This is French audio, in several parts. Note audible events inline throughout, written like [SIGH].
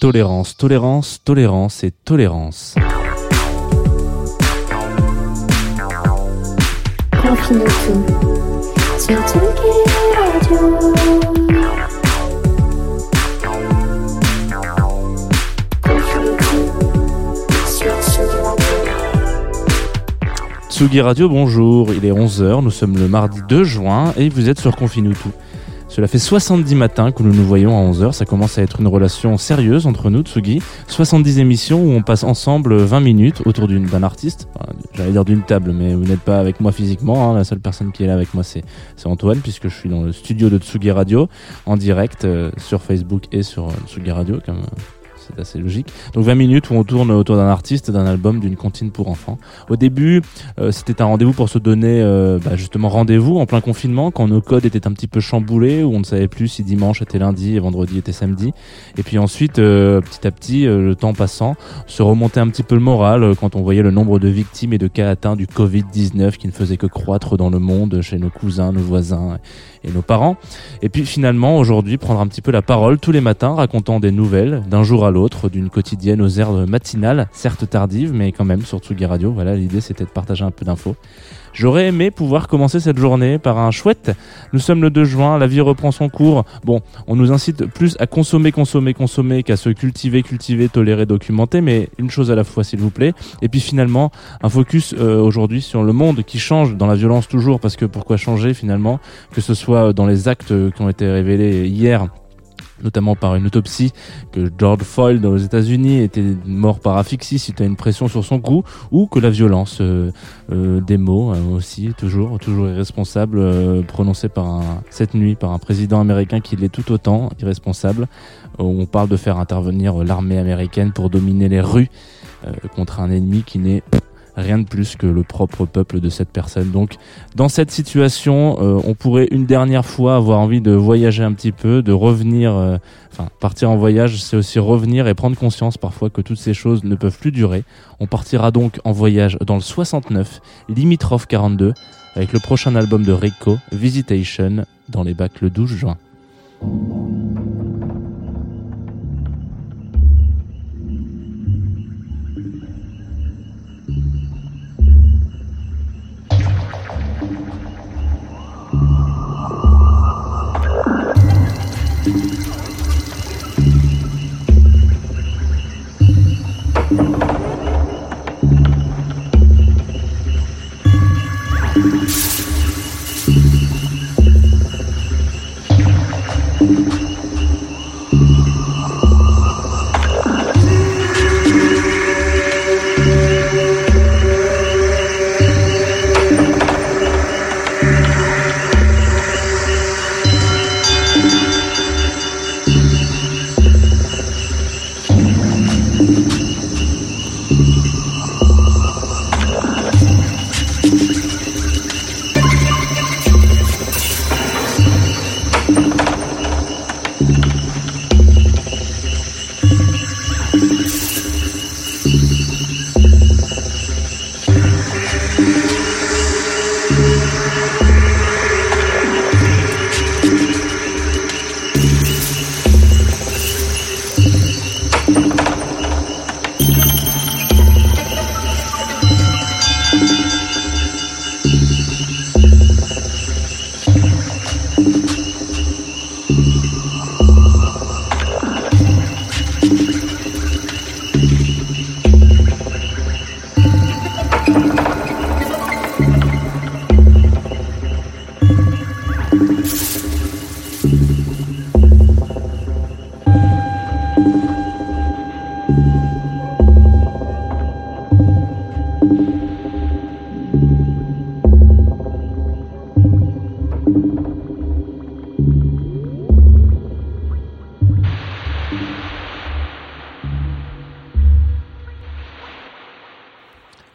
Tolérance, tolérance, tolérance et tolérance. Tsugi Radio, bonjour, il est 11h, nous sommes le mardi 2 juin et vous êtes sur Confinutu. Cela fait 70 matins que nous nous voyons à 11h, ça commence à être une relation sérieuse entre nous, Tsugi. 70 émissions où on passe ensemble 20 minutes autour d'un artiste, j'allais dire d'une table, mais vous n'êtes pas avec moi physiquement, hein. la seule personne qui est là avec moi c'est Antoine, puisque je suis dans le studio de Tsugi Radio, en direct euh, sur Facebook et sur euh, Tsugi Radio, comme... c'est assez logique. Donc 20 minutes où on tourne autour d'un artiste, d'un album, d'une comptine pour enfants. Au début, euh, c'était un rendez-vous pour se donner euh, bah, justement rendez-vous en plein confinement, quand nos codes étaient un petit peu chamboulés, où on ne savait plus si dimanche était lundi et vendredi était samedi. Et puis ensuite, euh, petit à petit, le temps passant, se remontait un petit peu le moral quand on voyait le nombre de victimes et de cas atteints du Covid-19 qui ne faisait que croître dans le monde, chez nos cousins, nos voisins et nos parents. Et puis finalement, aujourd'hui, prendre un petit peu la parole tous les matins, racontant des nouvelles d'un jour à l'autre, d'une quotidienne aux airs matinales, certes tardives, mais quand même sur Tsugi Radio. Voilà, l'idée c'était de partager un peu d'infos. J'aurais aimé pouvoir commencer cette journée par un chouette. Nous sommes le 2 juin, la vie reprend son cours. Bon, on nous incite plus à consommer, consommer, consommer qu'à se cultiver, cultiver, tolérer, documenter, mais une chose à la fois, s'il vous plaît. Et puis finalement, un focus euh, aujourd'hui sur le monde qui change dans la violence toujours, parce que pourquoi changer finalement, que ce soit dans les actes qui ont été révélés hier notamment par une autopsie que George Floyd aux États-Unis était mort par asphyxie suite à une pression sur son cou, ou que la violence euh, euh, des mots euh, aussi toujours toujours irresponsable euh, prononcée par un, cette nuit par un président américain qui l'est tout autant irresponsable. On parle de faire intervenir l'armée américaine pour dominer les rues contre un ennemi qui n'est rien de plus que le propre peuple de cette personne. Donc, dans cette situation, euh, on pourrait une dernière fois avoir envie de voyager un petit peu, de revenir, euh, enfin, partir en voyage, c'est aussi revenir et prendre conscience parfois que toutes ces choses ne peuvent plus durer. On partira donc en voyage dans le 69, limitrophe 42, avec le prochain album de Rico, Visitation, dans les bacs le 12 juin.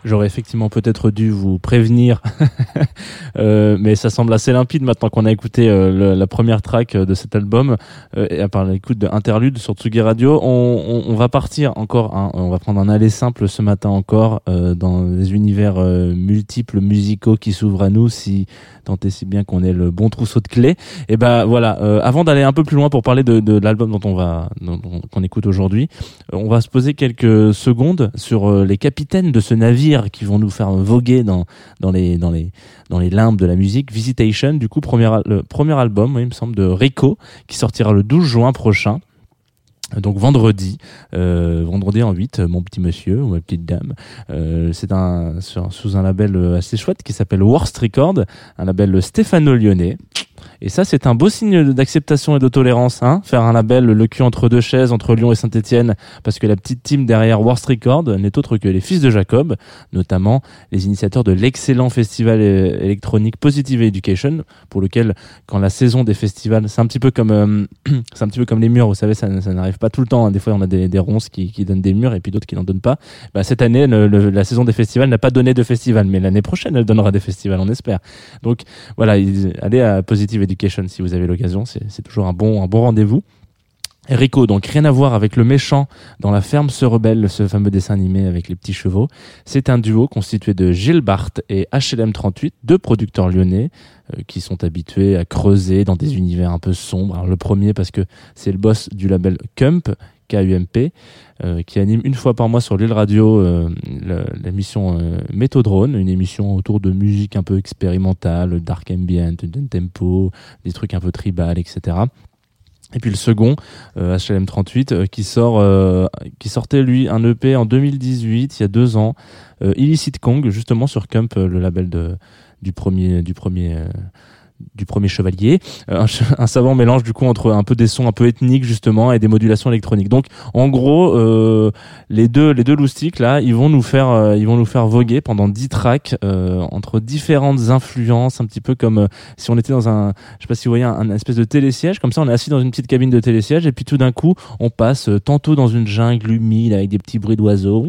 J'aurais effectivement peut-être dû vous prévenir, [LAUGHS] Euh, mais ça semble assez limpide maintenant qu'on a écouté euh, la première track euh, de cet album euh, et à part l'écoute de sur Tsugi Radio. On, on, on va partir encore, hein, on va prendre un aller simple ce matin encore euh, dans des univers multiples musicaux qui s'ouvrent à nous si tant et si bien qu'on ait le bon trousseau de clés. Et ben voilà, euh, avant d'aller un peu plus loin pour parler de, de l'album dont on va qu'on écoute aujourd'hui, on va se poser quelques secondes sur les capitaines de ce navire qui vont nous faire voguer dans dans les dans les dans les limbes de la musique. Visitation, du coup, premier le premier album, il me semble, de Rico, qui sortira le 12 juin prochain. Donc vendredi, euh, vendredi en 8, euh, mon petit monsieur ou ma petite dame. Euh, c'est un sous un label euh, assez chouette qui s'appelle Worst Record, un label stéphano-lyonnais. Et ça, c'est un beau signe d'acceptation et de tolérance, hein. Faire un label le cul entre deux chaises, entre Lyon et Saint-Etienne, parce que la petite team derrière Worst Record n'est autre que les fils de Jacob, notamment les initiateurs de l'excellent festival euh, électronique Positive Education, pour lequel, quand la saison des festivals, c'est un petit peu comme, euh, [CLEARS THROAT] c'est un petit peu comme les murs, vous savez, ça, ça n'arrive pas tout le temps. hein. Des fois, on a des, des ronces qui, qui donnent des murs et puis d'autres qui n'en donnent pas. Bah, cette année, la saison des festivals n'a pas donné de festival, mais l'année prochaine, elle donnera des festivals, on espère. Donc, voilà, il- allez à Positive Education si vous avez l'occasion, c'est toujours un bon, bon rendez-vous. Rico, donc rien à voir avec le méchant dans La ferme se rebelle, ce fameux dessin animé avec les petits chevaux. C'est un duo constitué de Gilles Barthes et HLM38, deux producteurs lyonnais euh, qui sont habitués à creuser dans des univers un peu sombres. Le premier parce que c'est le boss du label Cump, KUMP, euh, qui anime une fois par mois sur l'île radio euh, l'émission euh, Méthodrone, une émission autour de musique un peu expérimentale, dark ambient, tempo, des trucs un peu tribal, etc. Et puis le second, euh, HLM38, euh, qui sort, qui sortait lui un EP en 2018, il y a deux ans, Illicit Kong, justement sur Cump, le label de, du premier, du premier, du premier chevalier, Euh, un, un savant mélange du coup entre un peu des sons un peu ethniques justement et des modulations électroniques. Donc en gros, euh, les deux, les deux loustiques là, ils vont nous faire, euh, ils vont nous faire voguer pendant 10 tracks euh, entre différentes influences, un petit peu comme euh, si on était dans un, je sais pas si vous voyez un, un espèce de télésiège, comme ça on est assis dans une petite cabine de télésiège et puis tout d'un coup on passe tantôt dans une jungle humide avec des petits bruits d'oiseaux.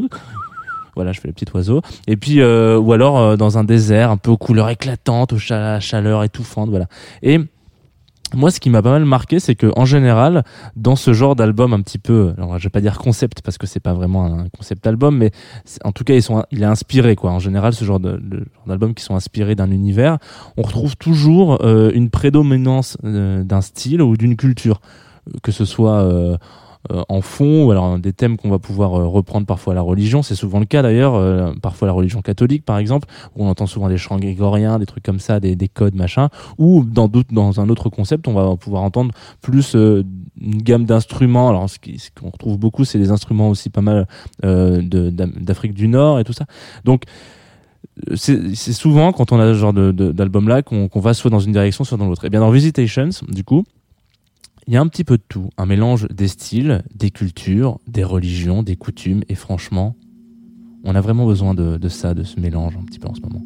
Voilà, je fais le petit oiseau. Et puis, euh, ou alors euh, dans un désert un peu aux couleurs éclatantes, aux cha- chaleurs étouffantes, voilà. Et moi, ce qui m'a pas mal marqué, c'est que en général, dans ce genre d'album un petit peu, alors je vais pas dire concept parce que c'est pas vraiment un concept album, mais en tout cas, ils sont, il est inspiré quoi. En général, ce genre d'albums qui sont inspirés d'un univers, on retrouve toujours euh, une prédominance euh, d'un style ou d'une culture, que ce soit euh, en fond ou alors des thèmes qu'on va pouvoir euh, reprendre parfois à la religion. C'est souvent le cas d'ailleurs, euh, parfois la religion catholique par exemple, où on entend souvent des chants grégoriens, des trucs comme ça, des, des codes machin, ou dans dans un autre concept, on va pouvoir entendre plus euh, une gamme d'instruments. Alors ce qu'on retrouve beaucoup, c'est des instruments aussi pas mal euh, d'Afrique du Nord et tout ça. Donc euh, c'est souvent quand on a ce genre d'album là qu'on qu'on va soit dans une direction soit dans l'autre. Et bien dans Visitations, du coup, il y a un petit peu de tout, un mélange des styles, des cultures, des religions, des coutumes, et franchement, on a vraiment besoin de, ça, de ce mélange un petit peu en ce moment.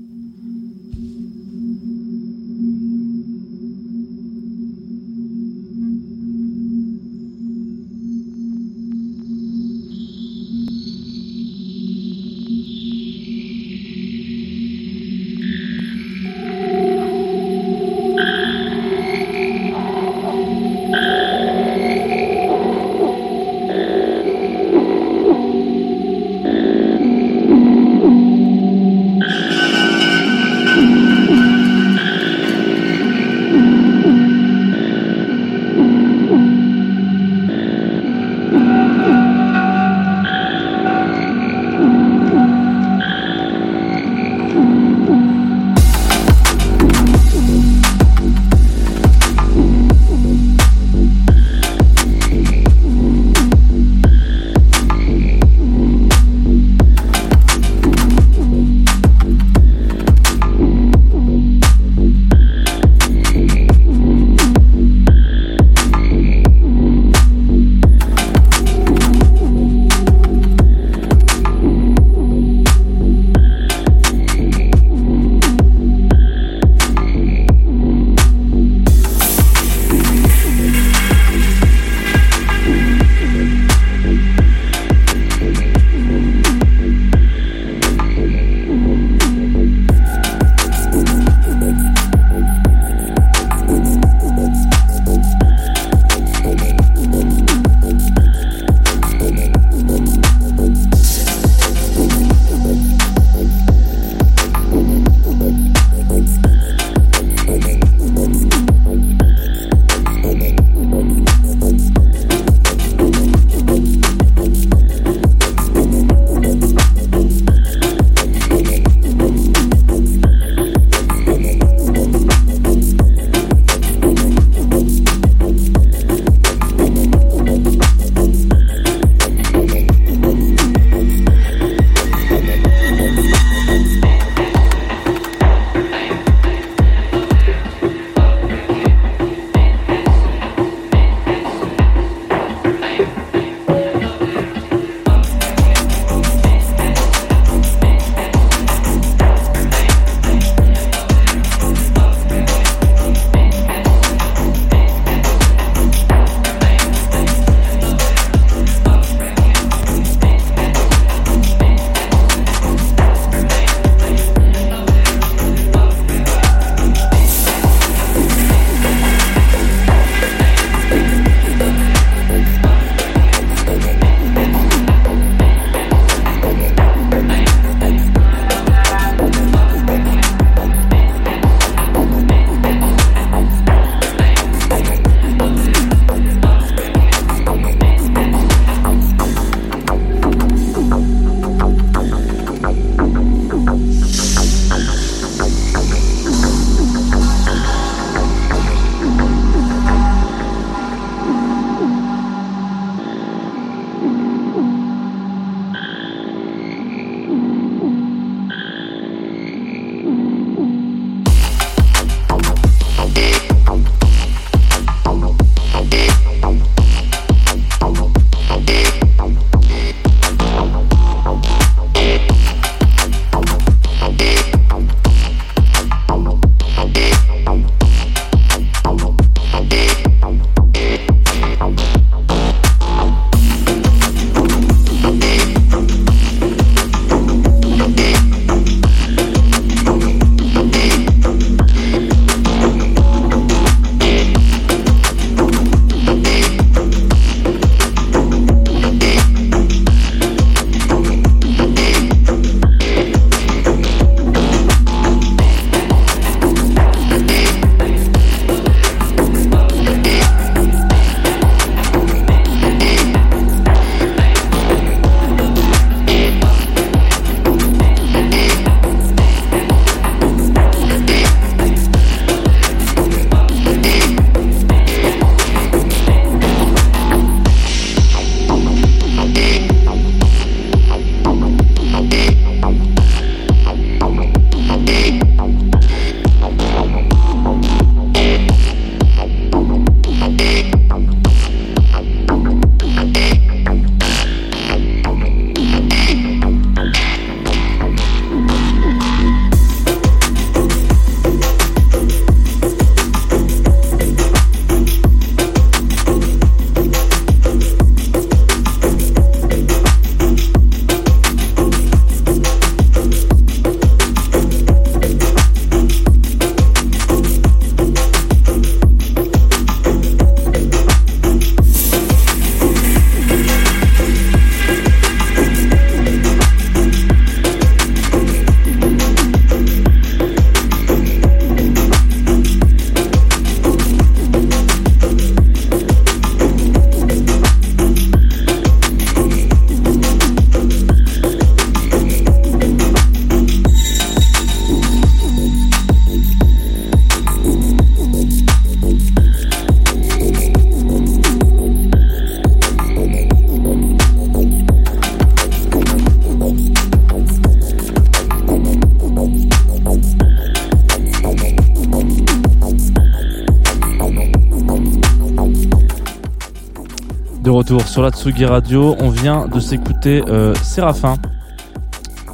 De retour sur la Tsugi Radio, on vient de s'écouter euh, Séraphin,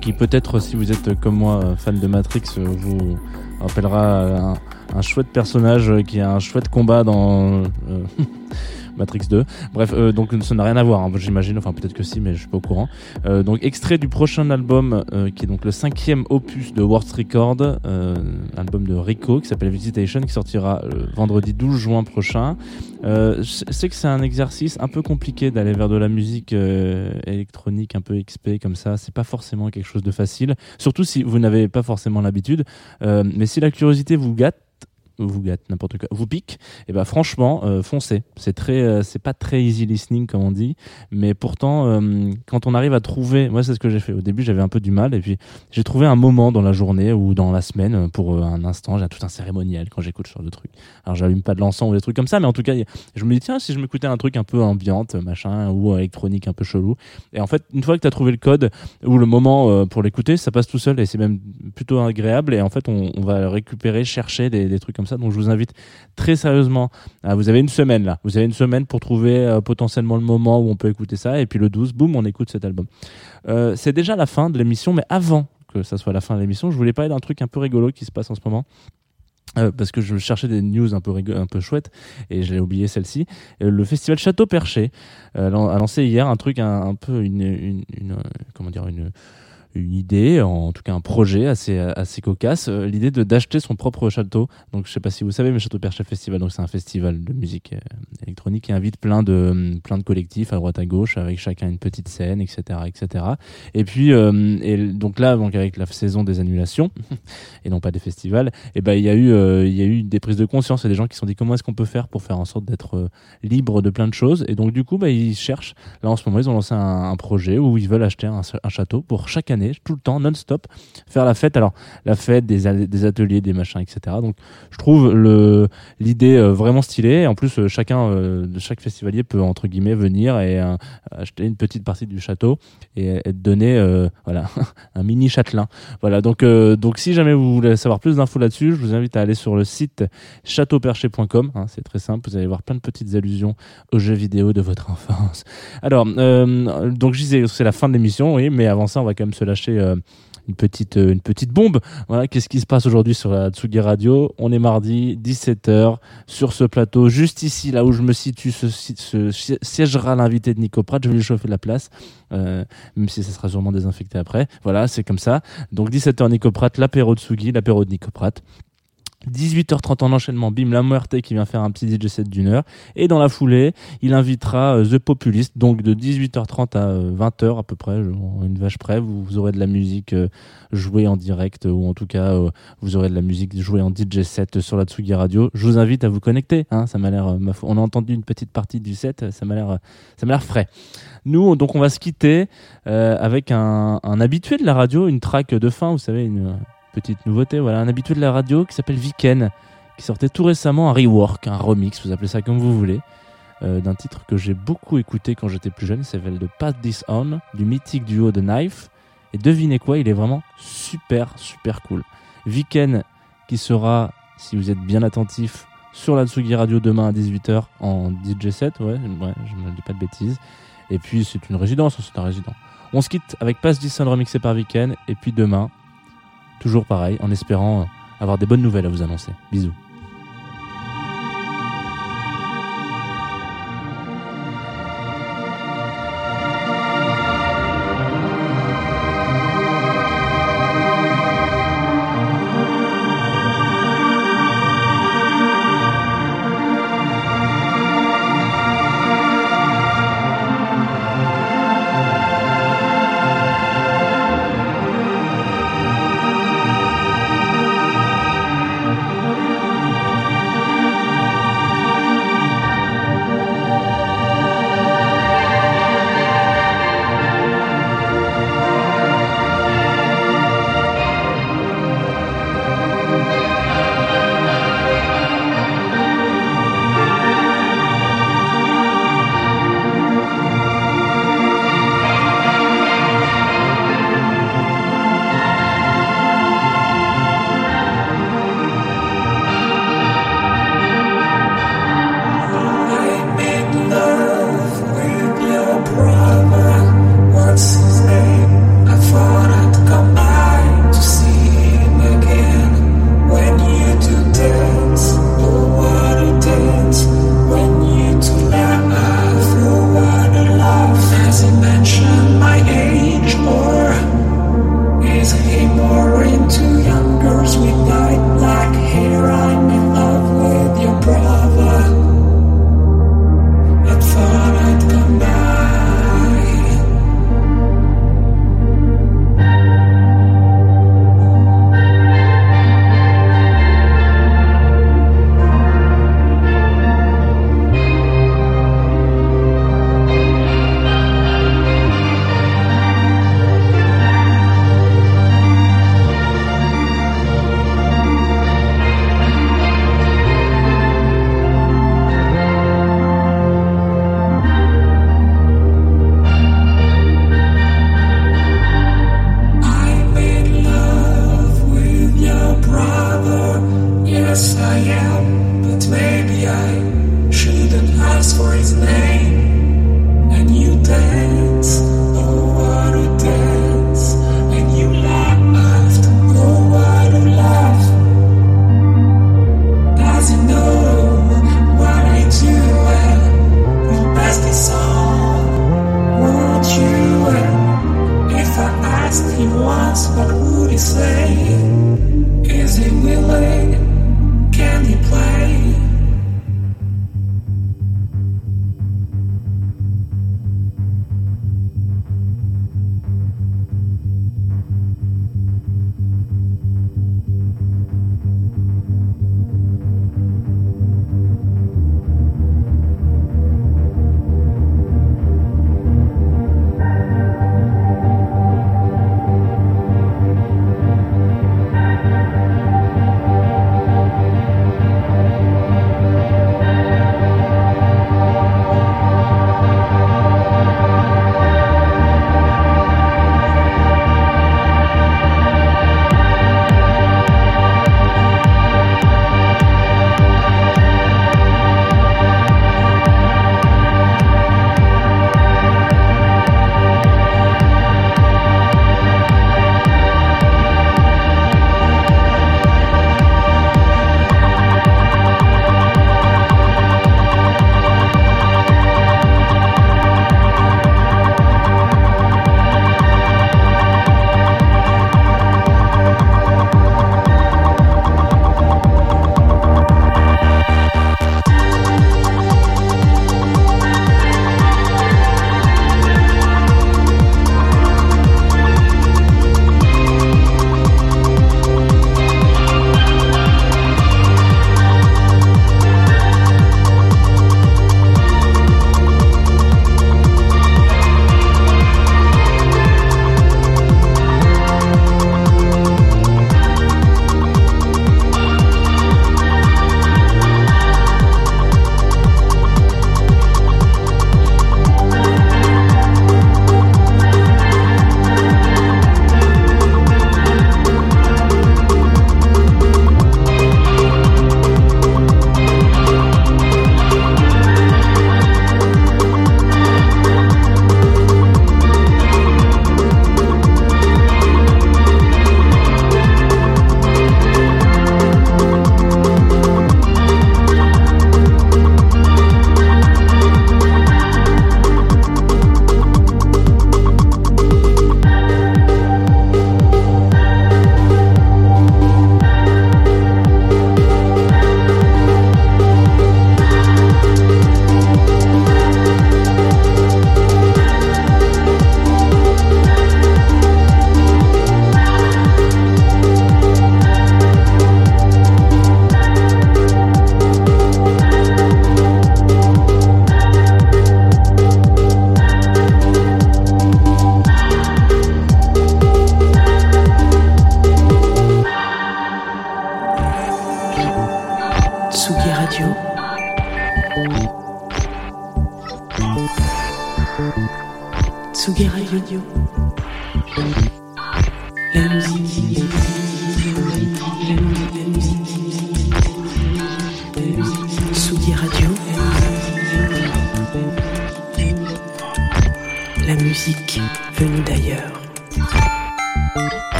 qui peut-être, si vous êtes comme moi euh, fan de Matrix, euh, vous rappellera un, chouette personnage qui a un chouette combat dans [LAUGHS] Matrix 2. Bref, euh, donc ça n'a rien à voir, hein, j'imagine. Enfin, peut-être que si, mais je suis pas au courant. Euh, donc, extrait du prochain album, euh, qui est donc le cinquième opus de World Record, euh, album de Rico, qui s'appelle Visitation, qui sortira vendredi 12 juin prochain. Euh, je sais que c'est un exercice un peu compliqué d'aller vers de la musique euh, électronique, un peu XP comme ça. C'est pas forcément quelque chose de facile, surtout si vous n'avez pas forcément l'habitude. Mais si la curiosité vous gâte, vous gâte n'importe quoi, vous pique, et ben franchement, euh, foncez. C'est très, euh, c'est pas très easy listening comme on dit, mais pourtant, euh, quand on arrive à trouver, moi c'est ce que j'ai fait. Au début, j'avais un peu du mal, et puis j'ai trouvé un moment dans la journée ou dans la semaine pour un instant. J'ai tout un cérémonial quand j'écoute ce genre de truc. Alors j'allume pas de l'encens ou des trucs comme ça, mais en tout cas, je me dis tiens, si je m'écoutais un truc un peu ambiante, machin, ou électronique un peu chelou. Et en fait, une fois que tu as trouvé le code ou le moment pour l'écouter, ça passe tout seul et c'est même plutôt agréable. Et en fait, on, on va récupérer, chercher des, des trucs comme ça. Donc, je vous invite très sérieusement. vous avez une semaine là. Vous avez une semaine pour trouver euh, potentiellement le moment où on peut écouter ça. Et puis le 12, boum, on écoute cet album. Euh, c'est déjà la fin de l'émission, mais avant que ça soit la fin de l'émission, je voulais parler d'un truc un peu rigolo qui se passe en ce moment. Euh, parce que je cherchais des news un peu un peu chouettes et j'ai oublié celle-ci. Le festival Château Perché a lancé hier un truc un, peu une, comment dire une une idée, en tout cas un projet assez assez cocasse, euh, l'idée de d'acheter son propre château. Donc je sais pas si vous savez, mais Château Perché Festival, donc c'est un festival de musique euh, électronique qui invite plein de plein de collectifs à droite à gauche avec chacun une petite scène, etc., etc. Et puis euh, et donc là, donc avec la saison des annulations [LAUGHS] et non pas des festivals, et ben il y a eu euh, il y a eu des prises de conscience et des gens qui se sont dit comment est-ce qu'on peut faire pour faire en sorte d'être libre de plein de choses? Et donc du coup, bah, ils cherchent. Là en ce moment, ils ont lancé un, un projet où ils veulent acheter un, un château pour chaque année, tout le temps, non-stop, faire la fête. Alors la fête, des, ateliers, des machins, etc. Donc je trouve le l'idée euh, vraiment stylée. En plus, euh, chacun euh, de chaque festivalier peut entre guillemets venir et acheter une petite partie du château et, et donner euh, voilà [LAUGHS] un mini châtelain. Voilà donc donc si jamais vous voulez savoir plus d'infos là-dessus, je vous invite à aller sur le site châteauperché.com. hein, c'est très simple, vous allez voir plein de petites allusions aux jeux vidéo de votre enfance. Alors donc je disais c'est la fin de l'émission, oui, mais avant ça on va quand même se lâcher. euh, une petite, euh, une petite bombe. Voilà, qu'est-ce qui se passe aujourd'hui sur la Tsugi Radio? On est mardi, 17h, sur ce plateau, juste ici, là où je me situe, se, siégera l'invité de Nico Pratt. Je vais lui chauffer la place, euh, même si ça sera sûrement désinfecté après. Voilà, c'est comme ça. Donc 17h Nico Pratt, l'apéro de Tsugi, l'apéro de Nico Pratt. 18h30 en enchaînement, bim, la Muerte qui vient faire un petit DJ set d'une heure. Et dans la foulée, il invitera euh, The Populist, donc de 18h30 à euh, 20h à peu près, une vache près, vous, vous aurez de la musique euh, jouée en direct, euh, ou en tout cas, euh, vous aurez de la musique jouée en DJ set sur la Tsugi Radio. Je vous invite à vous connecter, hein, ça m'a l'air, euh, on a entendu une petite partie du set, euh, ça m'a l'air, euh, ça m'a l'air frais. Nous, donc, on va se quitter euh, avec un, un habitué de la radio, une track de fin, vous savez, une petite nouveauté, voilà, un habitué de la radio qui s'appelle Viken, qui sortait tout récemment un rework, un remix, vous appelez ça comme vous voulez, euh, d'un titre que j'ai beaucoup écouté quand j'étais plus jeune, il s'appelle de Pass This On, du mythique duo de Knife. Et devinez quoi, il est vraiment super, super cool. Viken qui sera, si vous êtes bien attentif, sur la Tsugi Radio demain à 18h en DJ set, ouais, ouais je ne dis pas de bêtises. Et puis c'est une résidence, c'est un résident. On se quitte avec Pass This On remixé par Viken, et puis demain, toujours pareil, en espérant avoir des bonnes nouvelles à vous annoncer. Bisous.